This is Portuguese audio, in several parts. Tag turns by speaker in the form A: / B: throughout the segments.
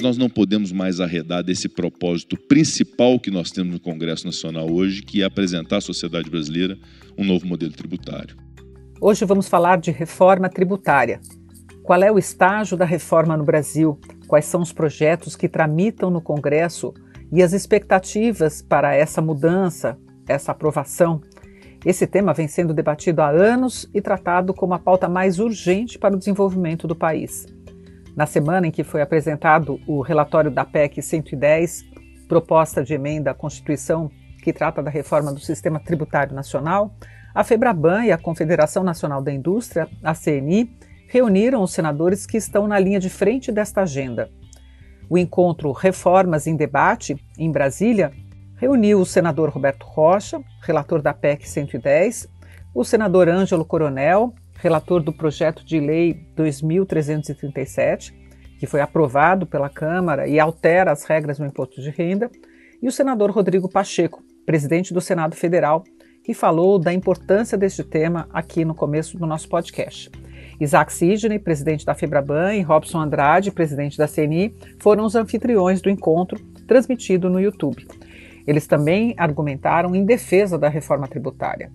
A: Nós não podemos mais arredar desse propósito principal que nós temos no Congresso Nacional hoje, que é apresentar à sociedade brasileira um novo modelo tributário.
B: Hoje vamos falar de reforma tributária. Qual é o estágio da reforma no Brasil? Quais são os projetos que tramitam no Congresso e as expectativas para essa mudança, essa aprovação? Esse tema vem sendo debatido há anos e tratado como a pauta mais urgente para o desenvolvimento do país. Na semana em que foi apresentado o relatório da PEC 110, proposta de emenda à Constituição que trata da reforma do sistema tributário nacional, a Febraban e a Confederação Nacional da Indústria, a CNI, reuniram os senadores que estão na linha de frente desta agenda. O encontro Reformas em Debate, em Brasília, reuniu o senador Roberto Rocha, relator da PEC 110, o senador Ângelo Coronel, relator do projeto de lei 2337, que foi aprovado pela Câmara e altera as regras do imposto de renda, e o senador Rodrigo Pacheco, presidente do Senado Federal, que falou da importância deste tema aqui no começo do nosso podcast. Isaac Sidney, presidente da Febraban, e Robson Andrade, presidente da CNI, foram os anfitriões do encontro, transmitido no YouTube. Eles também argumentaram em defesa da reforma tributária.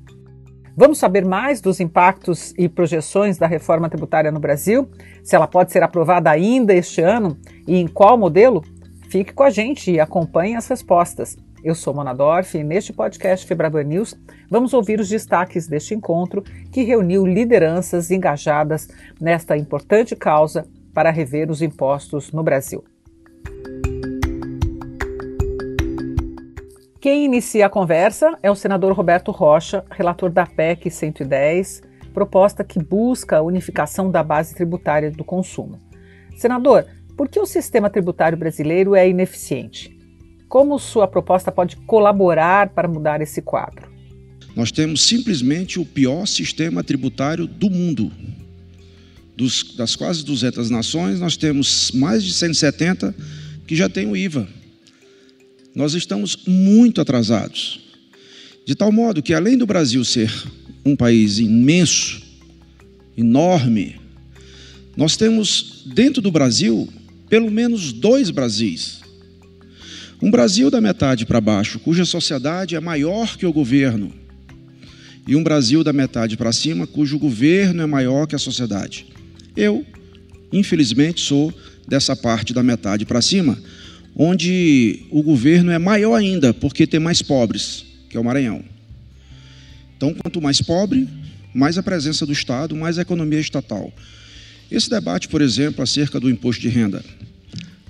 B: Vamos saber mais dos impactos e projeções da reforma tributária no Brasil? Se ela pode ser aprovada ainda este ano e em qual modelo? Fique com a gente e acompanhe as respostas. Eu sou Mona Dorf e neste podcast Febraban News vamos ouvir os destaques deste encontro que reuniu lideranças engajadas nesta importante causa para rever os impostos no Brasil. Quem inicia a conversa é o senador Roberto Rocha, relator da PEC 110, proposta que busca a unificação da base tributária do consumo. Senador, por que o sistema tributário brasileiro é ineficiente? Como sua proposta pode colaborar para mudar esse quadro?
C: Nós temos simplesmente o pior sistema tributário do mundo. Dos, das quase 200 nações, nós temos mais de 170 que já têm o IVA nós estamos muito atrasados. De tal modo que, além do Brasil ser um país imenso, enorme, nós temos dentro do Brasil pelo menos dois Brasis. Um Brasil da metade para baixo, cuja sociedade é maior que o governo, e um Brasil da metade para cima, cujo governo é maior que a sociedade. Eu, infelizmente, sou dessa parte da metade para cima, onde o governo é maior ainda, porque tem mais pobres, que é o Maranhão. Então, quanto mais pobre, mais a presença do Estado, mais a economia estatal. Esse debate, por exemplo, acerca do imposto de renda.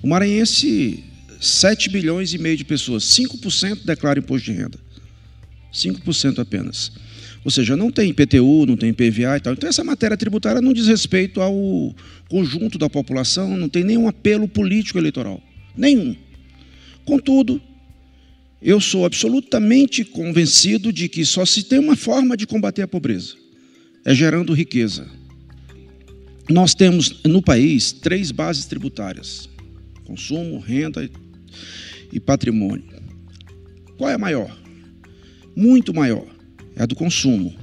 C: O maranhense, 7 bilhões e meio de pessoas, 5% declara imposto de renda. 5% apenas. Ou seja, não tem IPTU, não tem PVA e tal. Então, essa matéria tributária não diz respeito ao conjunto da população, não tem nenhum apelo político eleitoral. Nenhum. Contudo, eu sou absolutamente convencido de que só se tem uma forma de combater a pobreza: é gerando riqueza. Nós temos no país três bases tributárias: consumo, renda e patrimônio. Qual é a maior? Muito maior. É a do consumo.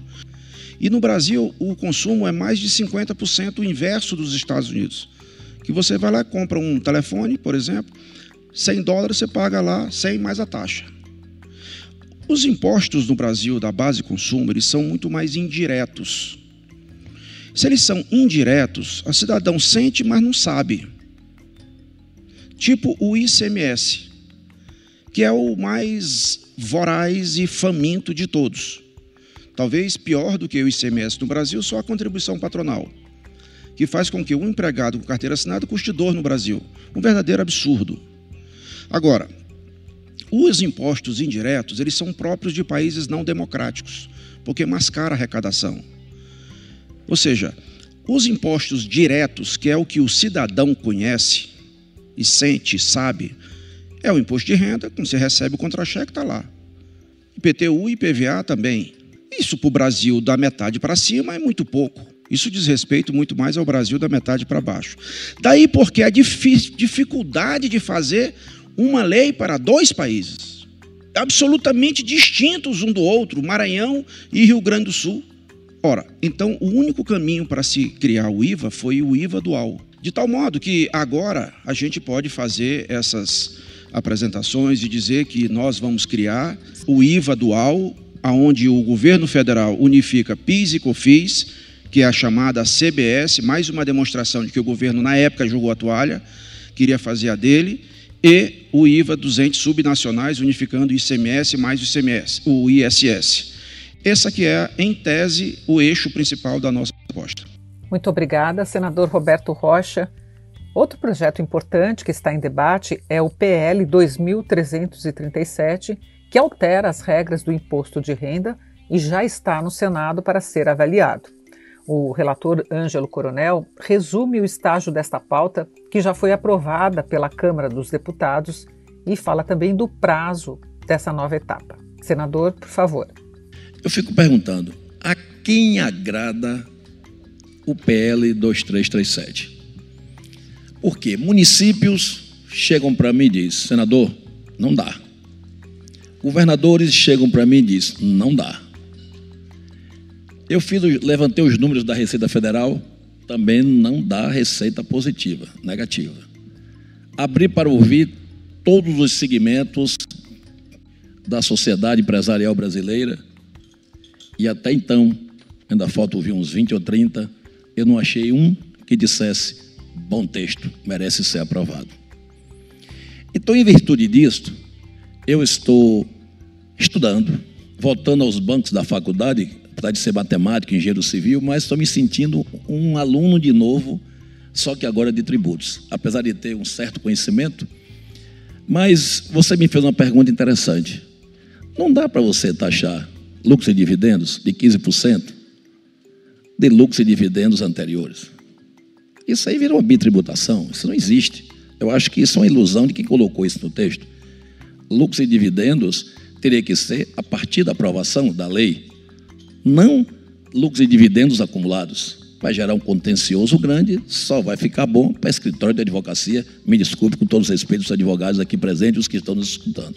C: E no Brasil, o consumo é mais de 50% o inverso dos Estados Unidos que você vai lá, compra um telefone, por exemplo, 100 dólares você paga lá 100 mais a taxa. Os impostos no Brasil da base consumo, eles são muito mais indiretos. Se eles são indiretos, a cidadão sente, mas não sabe. Tipo o ICMS, que é o mais voraz e faminto de todos. Talvez pior do que o ICMS no Brasil, só a contribuição patronal que faz com que um empregado com carteira assinada custe dor no Brasil. Um verdadeiro absurdo. Agora, os impostos indiretos, eles são próprios de países não democráticos, porque mascara a arrecadação. Ou seja, os impostos diretos, que é o que o cidadão conhece e sente, sabe, é o imposto de renda, quando você recebe o contra-cheque, está lá. IPTU e IPVA também. Isso para o Brasil, da metade para cima, é muito pouco. Isso diz respeito muito mais ao Brasil da metade para baixo. Daí porque a dificuldade de fazer uma lei para dois países, absolutamente distintos um do outro, Maranhão e Rio Grande do Sul. Ora, então o único caminho para se criar o IVA foi o IVA dual. De tal modo que agora a gente pode fazer essas apresentações e dizer que nós vamos criar o IVA dual, aonde o governo federal unifica PIS e COFINS, que é a chamada CBS, mais uma demonstração de que o governo na época jogou a toalha, queria fazer a dele, e o IVA dos entes subnacionais, unificando o ICMS mais o ICMS, o ISS. Essa que é, em tese, o eixo principal da nossa proposta.
B: Muito obrigada, senador Roberto Rocha. Outro projeto importante que está em debate é o PL 2337, que altera as regras do imposto de renda e já está no Senado para ser avaliado. O relator Ângelo Coronel resume o estágio desta pauta, que já foi aprovada pela Câmara dos Deputados, e fala também do prazo dessa nova etapa. Senador, por favor.
D: Eu fico perguntando: a quem agrada o PL 2337? Porque municípios chegam para mim e dizem, senador, não dá. Governadores chegam para mim e dizem, não dá. Eu fiz, levantei os números da Receita Federal, também não dá receita positiva, negativa. Abri para ouvir todos os segmentos da sociedade empresarial brasileira e até então, ainda falta ouvir uns 20 ou 30, eu não achei um que dissesse bom texto, merece ser aprovado. Então, em virtude disto, eu estou estudando, voltando aos bancos da faculdade, apesar de ser matemático, engenheiro civil, mas estou me sentindo um aluno de novo, só que agora de tributos. Apesar de ter um certo conhecimento, mas você me fez uma pergunta interessante. Não dá para você taxar lucros e dividendos de 15% de lucros e dividendos anteriores. Isso aí virou bitributação, isso não existe. Eu acho que isso é uma ilusão de quem colocou isso no texto. Lucros e dividendos teria que ser a partir da aprovação da lei, não lucros e dividendos acumulados. Vai gerar um contencioso grande, só vai ficar bom para escritório de advocacia. Me desculpe com todos os respeitos dos advogados aqui presentes os que estão nos escutando.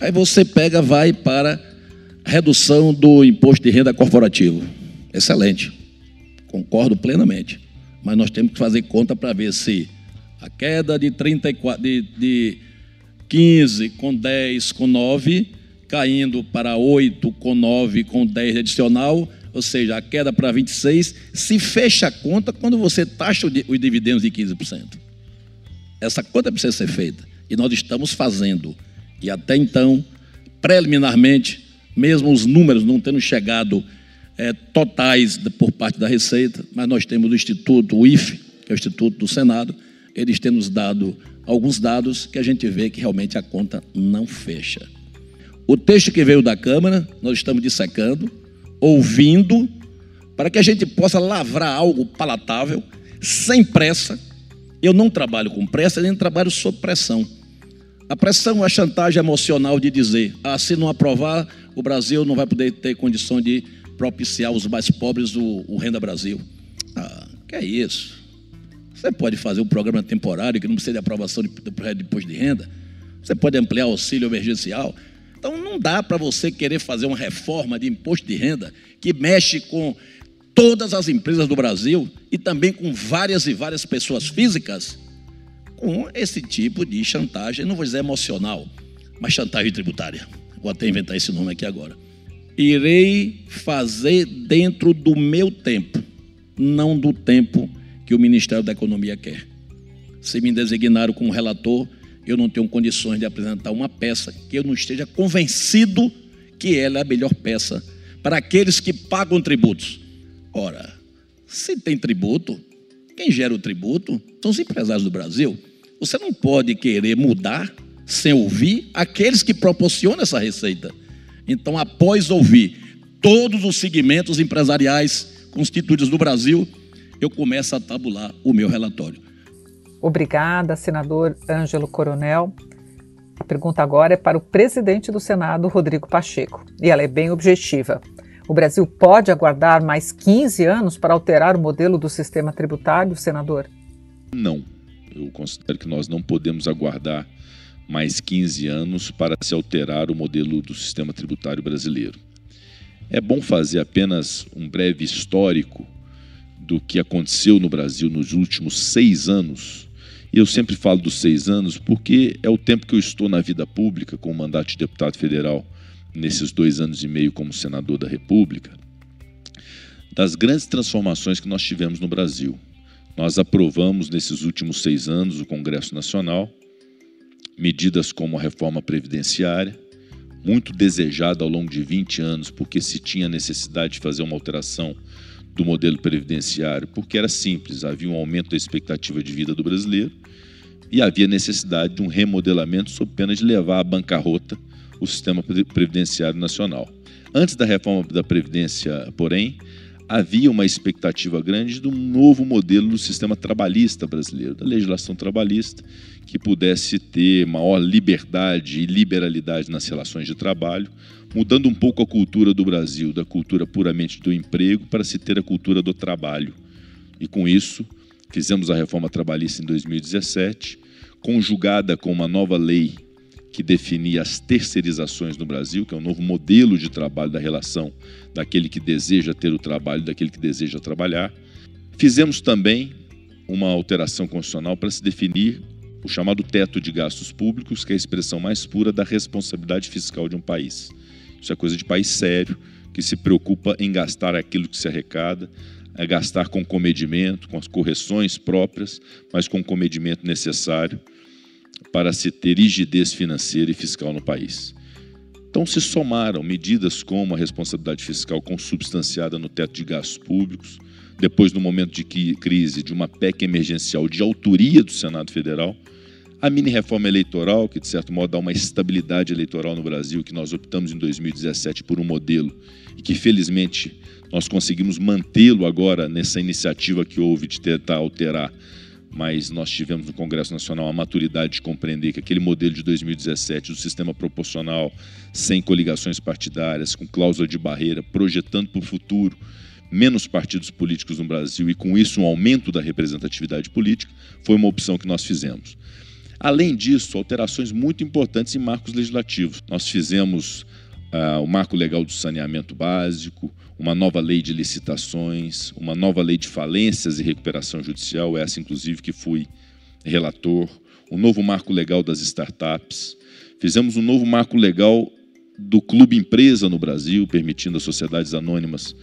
D: Aí você pega, vai para redução do imposto de renda corporativo. Excelente. Concordo plenamente. Mas nós temos que fazer conta para ver se a queda de, 34, de, de 15 com 10 com 9, caindo para 8 com 9 com 10 adicional, ou seja, a queda para 26, se fecha a conta quando você taxa os dividendos de 15%. Essa conta precisa ser feita. E nós estamos fazendo. E até então, preliminarmente, mesmo os números não tendo chegado é, totais por parte da Receita, mas nós temos o Instituto, o IFE, que é o Instituto do Senado, eles têm nos dado alguns dados que a gente vê que realmente a conta não fecha. O texto que veio da Câmara, nós estamos dissecando, ouvindo, para que a gente possa lavrar algo palatável, sem pressa. Eu não trabalho com pressa, nem trabalho sob pressão. A pressão é a chantagem emocional de dizer: ah, se não aprovar, o Brasil não vai poder ter condição de propiciar os mais pobres o, o Renda Brasil. Ah, que é isso? Você pode fazer um programa temporário que não precisa de aprovação de, de imposto de renda. Você pode ampliar o auxílio emergencial. Então não dá para você querer fazer uma reforma de imposto de renda que mexe com todas as empresas do Brasil e também com várias e várias pessoas físicas com esse tipo de chantagem, não vou dizer emocional, mas chantagem tributária. Vou até inventar esse nome aqui agora irei fazer dentro do meu tempo, não do tempo que o Ministério da Economia quer. Se me designaram como relator, eu não tenho condições de apresentar uma peça que eu não esteja convencido que ela é a melhor peça para aqueles que pagam tributos. Ora, se tem tributo, quem gera o tributo são os empresários do Brasil. Você não pode querer mudar sem ouvir aqueles que proporcionam essa receita. Então, após ouvir todos os segmentos empresariais constituídos no Brasil, eu começo a tabular o meu relatório.
B: Obrigada, senador Ângelo Coronel. A pergunta agora é para o presidente do Senado, Rodrigo Pacheco, e ela é bem objetiva. O Brasil pode aguardar mais 15 anos para alterar o modelo do sistema tributário, senador?
A: Não. Eu considero que nós não podemos aguardar mais 15 anos para se alterar o modelo do sistema tributário brasileiro. É bom fazer apenas um breve histórico do que aconteceu no Brasil nos últimos seis anos, e eu sempre falo dos seis anos porque é o tempo que eu estou na vida pública com o mandato de deputado federal nesses dois anos e meio como senador da República, das grandes transformações que nós tivemos no Brasil. Nós aprovamos nesses últimos seis anos o Congresso Nacional medidas como a reforma previdenciária, muito desejada ao longo de 20 anos, porque se tinha necessidade de fazer uma alteração do modelo previdenciário, porque era simples, havia um aumento da expectativa de vida do brasileiro e havia necessidade de um remodelamento sob pena de levar à bancarrota o sistema previdenciário nacional. Antes da reforma da Previdência, porém, havia uma expectativa grande de um novo modelo do sistema trabalhista brasileiro, da legislação trabalhista, que pudesse ter maior liberdade e liberalidade nas relações de trabalho, mudando um pouco a cultura do Brasil, da cultura puramente do emprego, para se ter a cultura do trabalho. E com isso, fizemos a reforma trabalhista em 2017, conjugada com uma nova lei que definia as terceirizações no Brasil, que é um novo modelo de trabalho da relação daquele que deseja ter o trabalho daquele que deseja trabalhar. Fizemos também uma alteração constitucional para se definir o chamado teto de gastos públicos, que é a expressão mais pura da responsabilidade fiscal de um país. Isso é coisa de país sério, que se preocupa em gastar aquilo que se arrecada, é gastar com comedimento, com as correções próprias, mas com o comedimento necessário para se ter rigidez financeira e fiscal no país. Então se somaram medidas como a responsabilidade fiscal consubstanciada no teto de gastos públicos, depois no momento de crise de uma PEC emergencial de autoria do Senado Federal, a mini reforma eleitoral, que de certo modo dá uma estabilidade eleitoral no Brasil, que nós optamos em 2017 por um modelo e que felizmente nós conseguimos mantê-lo agora nessa iniciativa que houve de tentar alterar mas nós tivemos no Congresso Nacional a maturidade de compreender que aquele modelo de 2017 do sistema proporcional, sem coligações partidárias, com cláusula de barreira, projetando para o futuro menos partidos políticos no Brasil e com isso um aumento da representatividade política, foi uma opção que nós fizemos. Além disso, alterações muito importantes em marcos legislativos. Nós fizemos uh, o marco legal do saneamento básico, uma nova lei de licitações, uma nova lei de falências e recuperação judicial, essa inclusive que fui relator, um novo marco legal das startups. Fizemos um novo marco legal do clube empresa no Brasil, permitindo as sociedades anônimas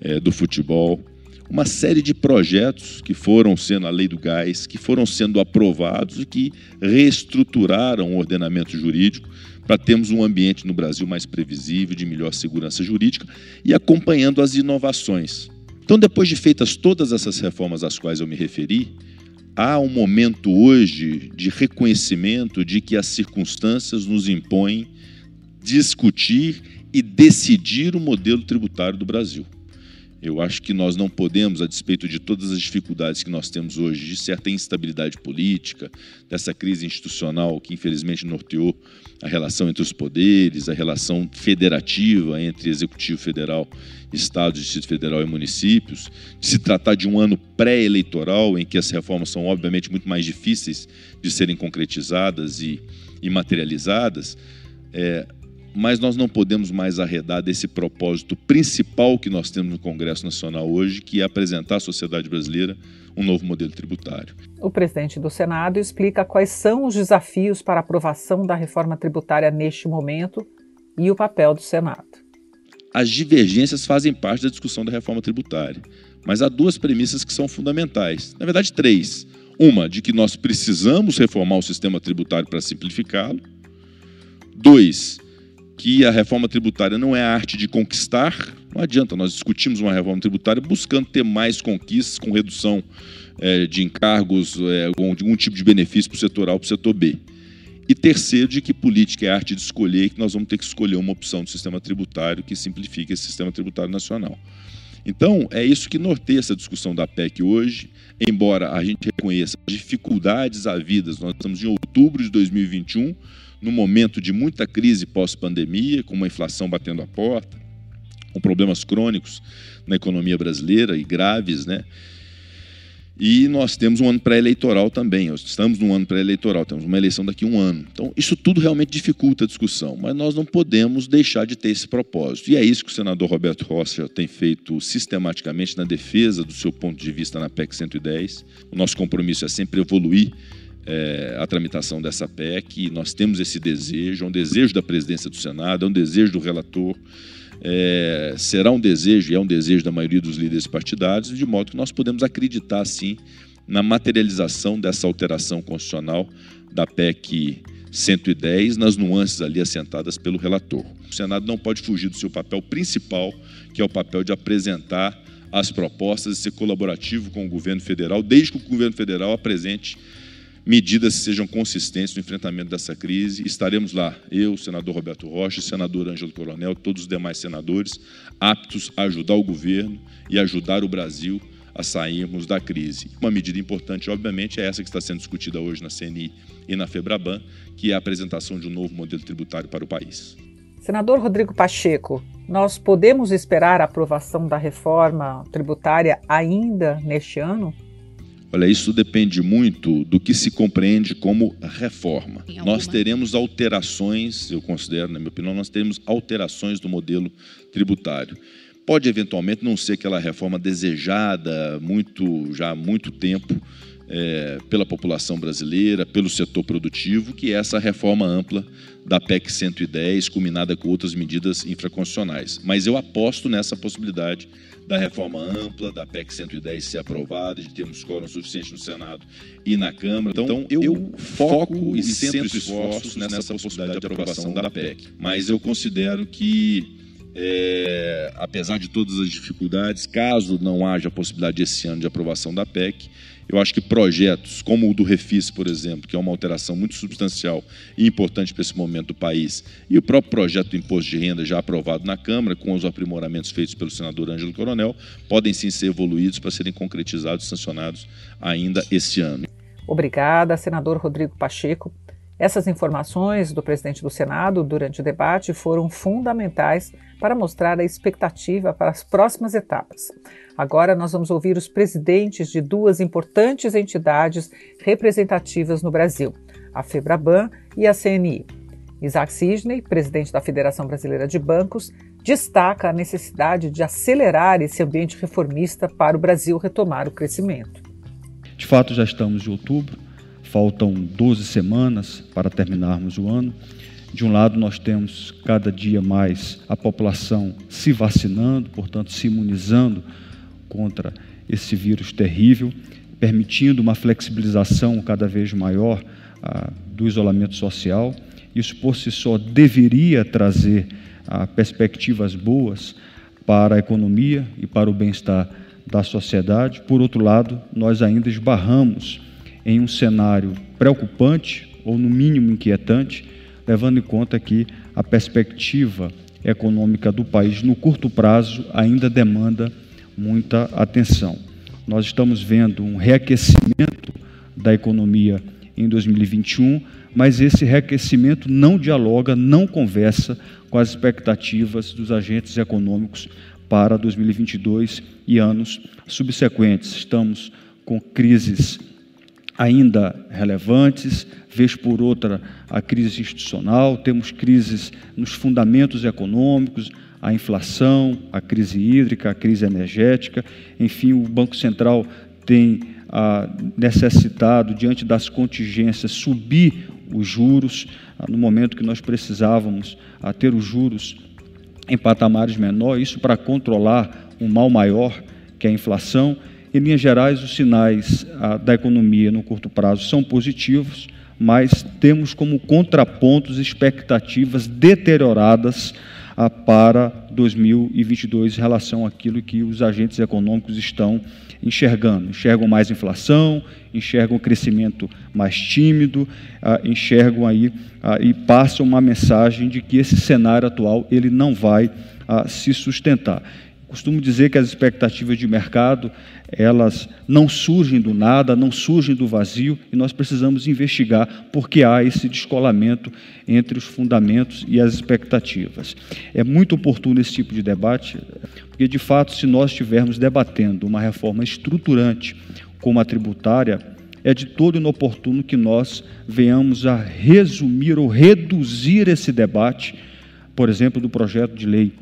A: é, do futebol. Uma série de projetos que foram sendo a lei do gás, que foram sendo aprovados e que reestruturaram o ordenamento jurídico para termos um ambiente no Brasil mais previsível, de melhor segurança jurídica e acompanhando as inovações. Então, depois de feitas todas essas reformas às quais eu me referi, há um momento hoje de reconhecimento de que as circunstâncias nos impõem discutir e decidir o modelo tributário do Brasil. Eu acho que nós não podemos, a despeito de todas as dificuldades que nós temos hoje, de certa instabilidade política, dessa crise institucional que infelizmente norteou a relação entre os poderes, a relação federativa entre Executivo Federal, Estado, Distrito Federal e municípios, de se tratar de um ano pré-eleitoral em que as reformas são obviamente muito mais difíceis de serem concretizadas e, e materializadas, é, mas nós não podemos mais arredar desse propósito principal que nós temos no Congresso Nacional hoje, que é apresentar à sociedade brasileira um novo modelo tributário.
B: O presidente do Senado explica quais são os desafios para a aprovação da reforma tributária neste momento e o papel do Senado.
A: As divergências fazem parte da discussão da reforma tributária, mas há duas premissas que são fundamentais. Na verdade, três. Uma, de que nós precisamos reformar o sistema tributário para simplificá-lo. Dois, que a reforma tributária não é a arte de conquistar. Não adianta, nós discutimos uma reforma tributária buscando ter mais conquistas com redução é, de encargos, é, com algum tipo de benefício para o setor A para o setor B. E terceiro, de que política é a arte de escolher e que nós vamos ter que escolher uma opção do sistema tributário que simplifique esse sistema tributário nacional. Então, é isso que norteia essa discussão da PEC hoje, embora a gente reconheça as dificuldades havidas, nós estamos em outubro de 2021, num momento de muita crise pós-pandemia, com uma inflação batendo a porta, com problemas crônicos na economia brasileira e graves, né? E nós temos um ano pré-eleitoral também. Estamos num ano pré-eleitoral, temos uma eleição daqui a um ano. Então, isso tudo realmente dificulta a discussão, mas nós não podemos deixar de ter esse propósito. E é isso que o senador Roberto Rocha tem feito sistematicamente na defesa do seu ponto de vista na PEC 110. O nosso compromisso é sempre evoluir é, a tramitação dessa PEC. Nós temos esse desejo, é um desejo da presidência do Senado, é um desejo do relator é, será um desejo, e é um desejo da maioria dos líderes partidários, de modo que nós podemos acreditar, sim, na materialização dessa alteração constitucional da PEC 110, nas nuances ali assentadas pelo relator. O Senado não pode fugir do seu papel principal, que é o papel de apresentar as propostas e ser colaborativo com o governo federal, desde que o governo federal apresente medidas sejam consistentes no enfrentamento dessa crise. Estaremos lá, eu, senador Roberto Rocha, senador Ângelo Coronel, todos os demais senadores, aptos a ajudar o governo e ajudar o Brasil a sairmos da crise. Uma medida importante, obviamente, é essa que está sendo discutida hoje na CNI e na FEBRABAN, que é a apresentação de um novo modelo tributário para o país.
B: Senador Rodrigo Pacheco, nós podemos esperar a aprovação da reforma tributária ainda neste ano?
A: Olha, isso depende muito do que se compreende como reforma. Nós teremos alterações, eu considero, na minha opinião, nós teremos alterações do modelo tributário. Pode eventualmente não ser aquela reforma desejada muito já há muito tempo é, pela população brasileira, pelo setor produtivo, que é essa reforma ampla da PEC 110, combinada com outras medidas infraconstitucionais. Mas eu aposto nessa possibilidade da reforma ampla, da PEC 110 ser aprovada, de termos quórum suficiente no Senado e na Câmara. Então, então eu, eu foco e centro esforços nessa possibilidade de aprovação da PEC. Mas eu considero que é, apesar de todas as dificuldades, caso não haja possibilidade esse ano de aprovação da PEC, eu acho que projetos como o do Refis, por exemplo, que é uma alteração muito substancial e importante para esse momento do país, e o próprio projeto do imposto de renda já aprovado na Câmara, com os aprimoramentos feitos pelo senador Ângelo Coronel, podem sim ser evoluídos para serem concretizados e sancionados ainda esse ano.
B: Obrigada, senador Rodrigo Pacheco. Essas informações do presidente do Senado durante o debate foram fundamentais para mostrar a expectativa para as próximas etapas. Agora nós vamos ouvir os presidentes de duas importantes entidades representativas no Brasil, a FEBRABAN e a CNI. Isaac Sidney, presidente da Federação Brasileira de Bancos, destaca a necessidade de acelerar esse ambiente reformista para o Brasil retomar o crescimento.
E: De fato, já estamos em outubro, faltam 12 semanas para terminarmos o ano. De um lado, nós temos cada dia mais a população se vacinando, portanto, se imunizando contra esse vírus terrível, permitindo uma flexibilização cada vez maior ah, do isolamento social. Isso, por si só, deveria trazer ah, perspectivas boas para a economia e para o bem-estar da sociedade. Por outro lado, nós ainda esbarramos em um cenário preocupante, ou no mínimo inquietante, levando em conta que a perspectiva econômica do país no curto prazo ainda demanda muita atenção. Nós estamos vendo um reaquecimento da economia em 2021, mas esse reaquecimento não dialoga, não conversa com as expectativas dos agentes econômicos para 2022 e anos subsequentes. Estamos com crises ainda relevantes, vez por outra a crise institucional, temos crises nos fundamentos econômicos, a inflação, a crise hídrica, a crise energética, enfim, o Banco Central tem ah, necessitado, diante das contingências, subir os juros, ah, no momento que nós precisávamos ah, ter os juros em patamares menores, isso para controlar um mal maior, que é a inflação, em linhas gerais, os sinais ah, da economia no curto prazo são positivos, mas temos como contrapontos expectativas deterioradas ah, para 2022 em relação àquilo que os agentes econômicos estão enxergando. Enxergam mais inflação, enxergam crescimento mais tímido, ah, enxergam aí e passam uma mensagem de que esse cenário atual ele não vai se sustentar. Costumo dizer que as expectativas de mercado, elas não surgem do nada, não surgem do vazio, e nós precisamos investigar por que há esse descolamento entre os fundamentos e as expectativas. É muito oportuno esse tipo de debate, porque, de fato, se nós estivermos debatendo uma reforma estruturante, como a tributária, é de todo inoportuno que nós venhamos a resumir ou reduzir esse debate, por exemplo, do projeto de lei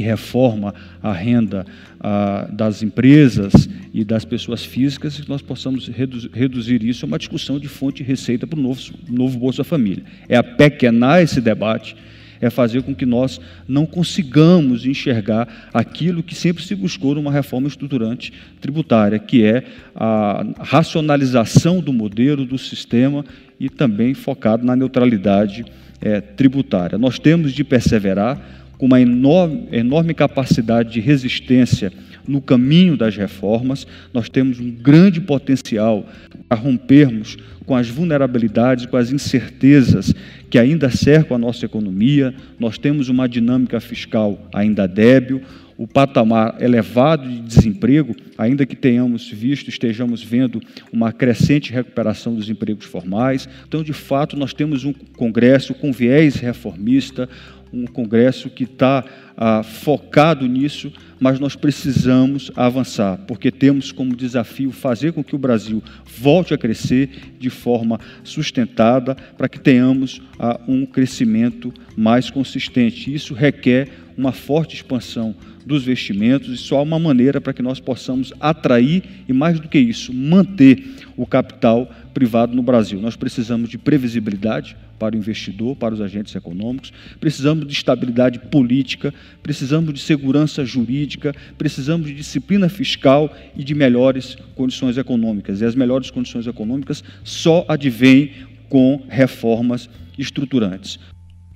E: que reforma a renda ah, das empresas e das pessoas físicas, que nós possamos reduzir isso a uma discussão de fonte e receita para o novo, novo Bolsa Família. É apequenar esse debate é fazer com que nós não consigamos enxergar aquilo que sempre se buscou numa reforma estruturante tributária, que é a racionalização do modelo, do sistema e também focado na neutralidade é, tributária. Nós temos de perseverar com uma enorme, enorme capacidade de resistência no caminho das reformas, nós temos um grande potencial a rompermos com as vulnerabilidades, com as incertezas que ainda cercam a nossa economia. Nós temos uma dinâmica fiscal ainda débil, o patamar elevado de desemprego, ainda que tenhamos visto, estejamos vendo uma crescente recuperação dos empregos formais. Então, de fato, nós temos um Congresso com viés reformista, um Congresso que está ah, focado nisso, mas nós precisamos avançar, porque temos como desafio fazer com que o Brasil volte a crescer de forma sustentada, para que tenhamos ah, um crescimento mais consistente. Isso requer uma forte expansão dos vestimentos e só há uma maneira para que nós possamos atrair e, mais do que isso, manter o capital privado no Brasil. Nós precisamos de previsibilidade para o investidor, para os agentes econômicos, precisamos de estabilidade política, precisamos de segurança jurídica, precisamos de disciplina fiscal e de melhores condições econômicas. E as melhores condições econômicas só advêm com reformas estruturantes.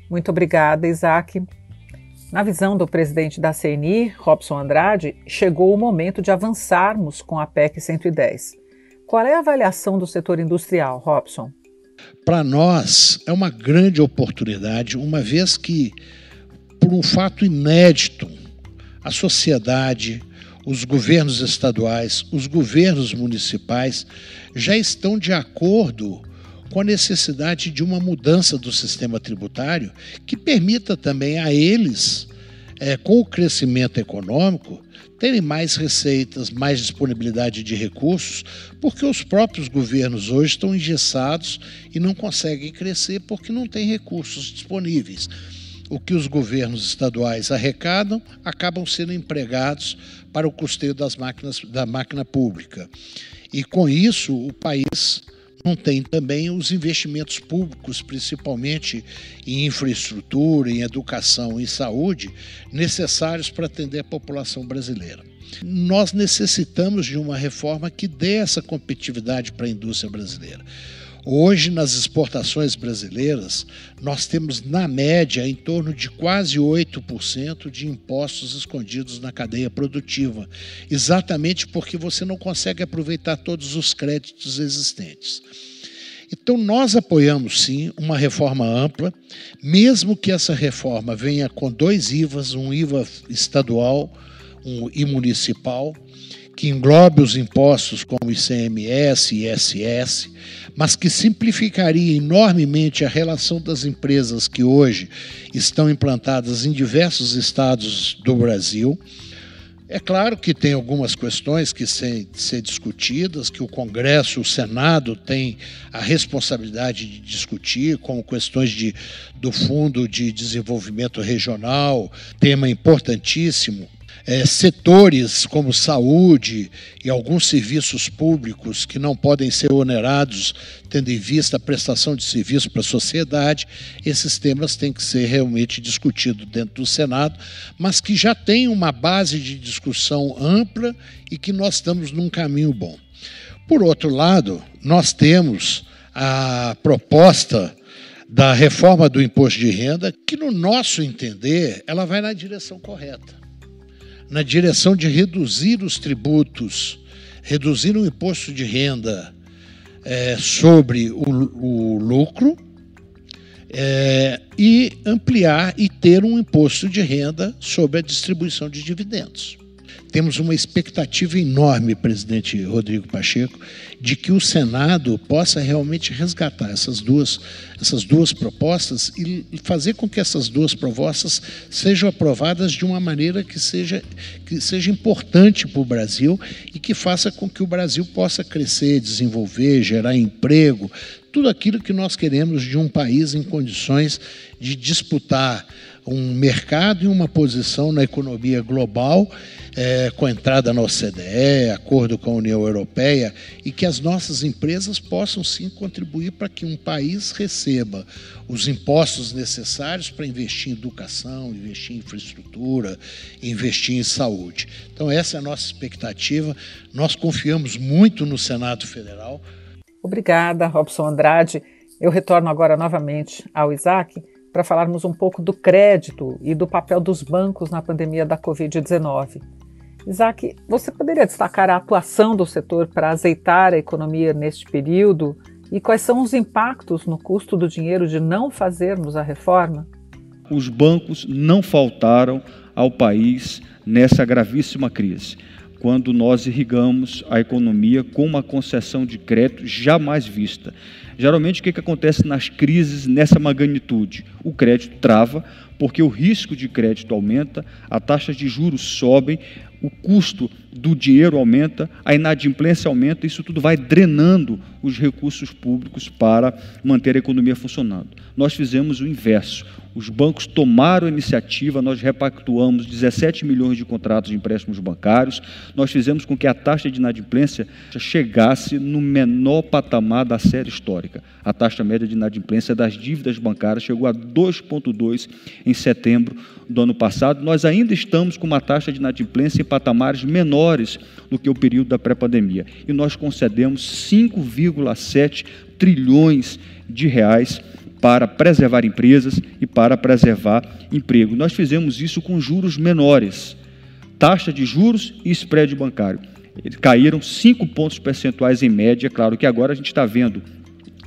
B: Muito obrigada, Isaac. Na visão do presidente da CNI, Robson Andrade, chegou o momento de avançarmos com a PEC 110. Qual é a avaliação do setor industrial, Robson?
F: Para nós é uma grande oportunidade, uma vez que, por um fato inédito, a sociedade, os governos estaduais, os governos municipais já estão de acordo com a necessidade de uma mudança do sistema tributário que permita também a eles, é, com o crescimento econômico, terem mais receitas, mais disponibilidade de recursos, porque os próprios governos hoje estão engessados e não conseguem crescer porque não têm recursos disponíveis. O que os governos estaduais arrecadam acabam sendo empregados para o custeio das máquinas da máquina pública. E com isso, o país tem também os investimentos públicos, principalmente em infraestrutura, em educação e saúde, necessários para atender a população brasileira. Nós necessitamos de uma reforma que dê essa competitividade para a indústria brasileira. Hoje, nas exportações brasileiras, nós temos, na média, em torno de quase 8% de impostos escondidos na cadeia produtiva, exatamente porque você não consegue aproveitar todos os créditos existentes. Então, nós apoiamos sim uma reforma ampla, mesmo que essa reforma venha com dois IVAs, um IVA estadual e municipal, que englobe os impostos como ICMS e ISS, mas que simplificaria enormemente a relação das empresas que hoje estão implantadas em diversos estados do Brasil. É claro que tem algumas questões que têm de ser discutidas, que o Congresso, o Senado tem a responsabilidade de discutir, como questões de, do Fundo de Desenvolvimento Regional, tema importantíssimo é, setores como saúde e alguns serviços públicos que não podem ser onerados, tendo em vista a prestação de serviço para a sociedade, esses temas têm que ser realmente discutidos dentro do Senado, mas que já tem uma base de discussão ampla e que nós estamos num caminho bom. Por outro lado, nós temos a proposta da reforma do imposto de renda, que, no nosso entender, ela vai na direção correta na direção de reduzir os tributos, reduzir o imposto de renda é, sobre o, o lucro é, e ampliar e ter um imposto de renda sobre a distribuição de dividendos. Temos uma expectativa enorme, presidente Rodrigo Pacheco, de que o Senado possa realmente resgatar essas duas, essas duas propostas e fazer com que essas duas propostas sejam aprovadas de uma maneira que seja, que seja importante para o Brasil e que faça com que o Brasil possa crescer, desenvolver, gerar emprego, tudo aquilo que nós queremos de um país em condições de disputar um mercado e uma posição na economia global, é, com a entrada na OCDE, acordo com a União Europeia, e que as nossas empresas possam sim contribuir para que um país receba os impostos necessários para investir em educação, investir em infraestrutura, investir em saúde. Então, essa é a nossa expectativa. Nós confiamos muito no Senado Federal
B: Obrigada, Robson Andrade. Eu retorno agora novamente ao Isaac para falarmos um pouco do crédito e do papel dos bancos na pandemia da Covid-19. Isaac, você poderia destacar a atuação do setor para azeitar a economia neste período e quais são os impactos no custo do dinheiro de não fazermos a reforma?
E: Os bancos não faltaram ao país nessa gravíssima crise quando nós irrigamos a economia com uma concessão de crédito jamais vista. Geralmente, o que, que acontece nas crises nessa magnitude? O crédito trava, porque o risco de crédito aumenta, a taxa de juros sobem, o custo do dinheiro aumenta, a inadimplência aumenta, isso tudo vai drenando os recursos públicos para manter a economia funcionando. Nós fizemos o inverso. Os bancos tomaram a iniciativa, nós repactuamos 17 milhões de contratos de empréstimos bancários, nós fizemos com que a taxa de inadimplência chegasse no menor patamar da série histórica. A taxa média de inadimplência das dívidas bancárias chegou a 2,2 em setembro do ano passado. Nós ainda estamos com uma taxa de inadimplência patamares menores do que o período da pré-pandemia. E nós concedemos 5,7 trilhões de reais para preservar empresas e para preservar emprego. Nós fizemos isso com juros menores, taxa de juros e spread bancário. Caíram 5 pontos percentuais em média. Claro que agora a gente está vendo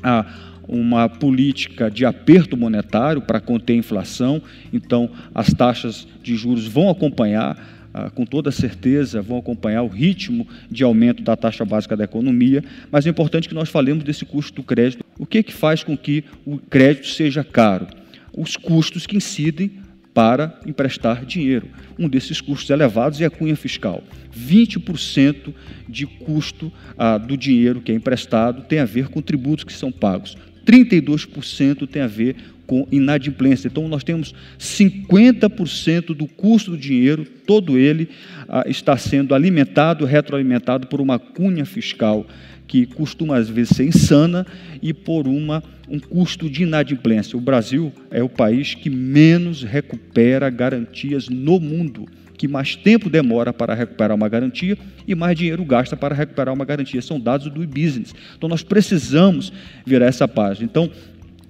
E: a, uma política de aperto monetário para conter a inflação, então as taxas de juros vão acompanhar com toda certeza vão acompanhar o ritmo de aumento da taxa básica da economia, mas é importante que nós falemos desse custo do crédito. O que, é que faz com que o crédito seja caro? Os custos que incidem para emprestar dinheiro. Um desses custos elevados é a cunha fiscal. 20% de custo ah, do dinheiro que é emprestado tem a ver com tributos que são pagos. 32% tem a ver com inadimplência. Então, nós temos 50% do custo do dinheiro, todo ele ah, está sendo alimentado, retroalimentado por uma cunha fiscal que costuma às vezes ser insana e por uma, um custo de inadimplência. O Brasil é o país que menos recupera garantias no mundo, que mais tempo demora para recuperar uma garantia e mais dinheiro gasta para recuperar uma garantia. São dados do e-business. Então nós precisamos virar essa página. Então,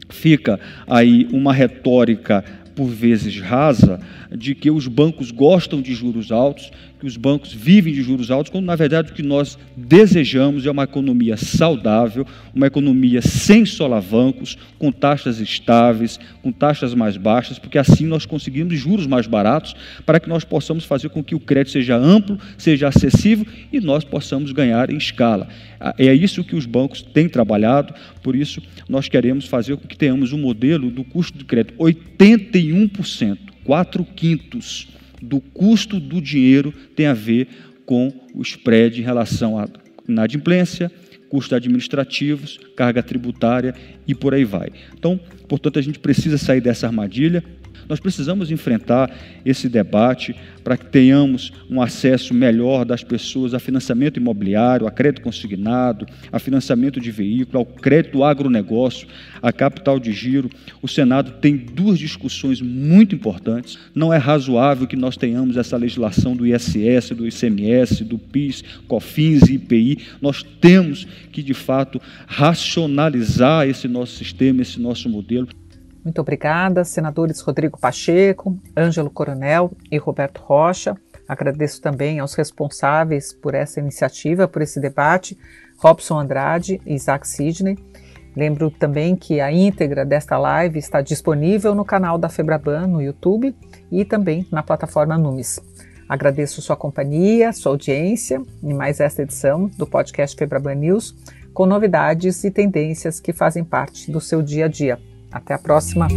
E: fica aí uma retórica por vezes rasa de que os bancos gostam de juros altos, que os bancos vivem de juros altos, quando na verdade o que nós desejamos é uma economia saudável, uma economia sem solavancos, com taxas estáveis, com taxas mais baixas, porque assim nós conseguimos juros mais baratos para que nós possamos fazer com que o crédito seja amplo, seja acessível e nós possamos ganhar em escala. Ah, é isso que os bancos têm trabalhado, por isso nós queremos fazer com que tenhamos um modelo do custo de crédito 81%, 4 quintos do custo do dinheiro tem a ver com o spread em relação à inadimplência, custos administrativos, carga tributária e por aí vai. Então, portanto, a gente precisa sair dessa armadilha nós precisamos enfrentar esse debate para que tenhamos um acesso melhor das pessoas a financiamento imobiliário, a crédito consignado, a financiamento de veículo, ao crédito agronegócio, a capital de giro. O Senado tem duas discussões muito importantes. Não é razoável que nós tenhamos essa legislação do ISS, do ICMS, do PIS, COFINS e IPI. Nós temos que, de fato, racionalizar esse nosso sistema, esse nosso modelo.
B: Muito obrigada, senadores Rodrigo Pacheco, Ângelo Coronel e Roberto Rocha. Agradeço também aos responsáveis por essa iniciativa, por esse debate, Robson Andrade e Isaac Sidney. Lembro também que a íntegra desta live está disponível no canal da Febraban no YouTube e também na plataforma Numis. Agradeço sua companhia, sua audiência em mais esta edição do podcast Febraban News, com novidades e tendências que fazem parte do seu dia a dia. Até a próxima!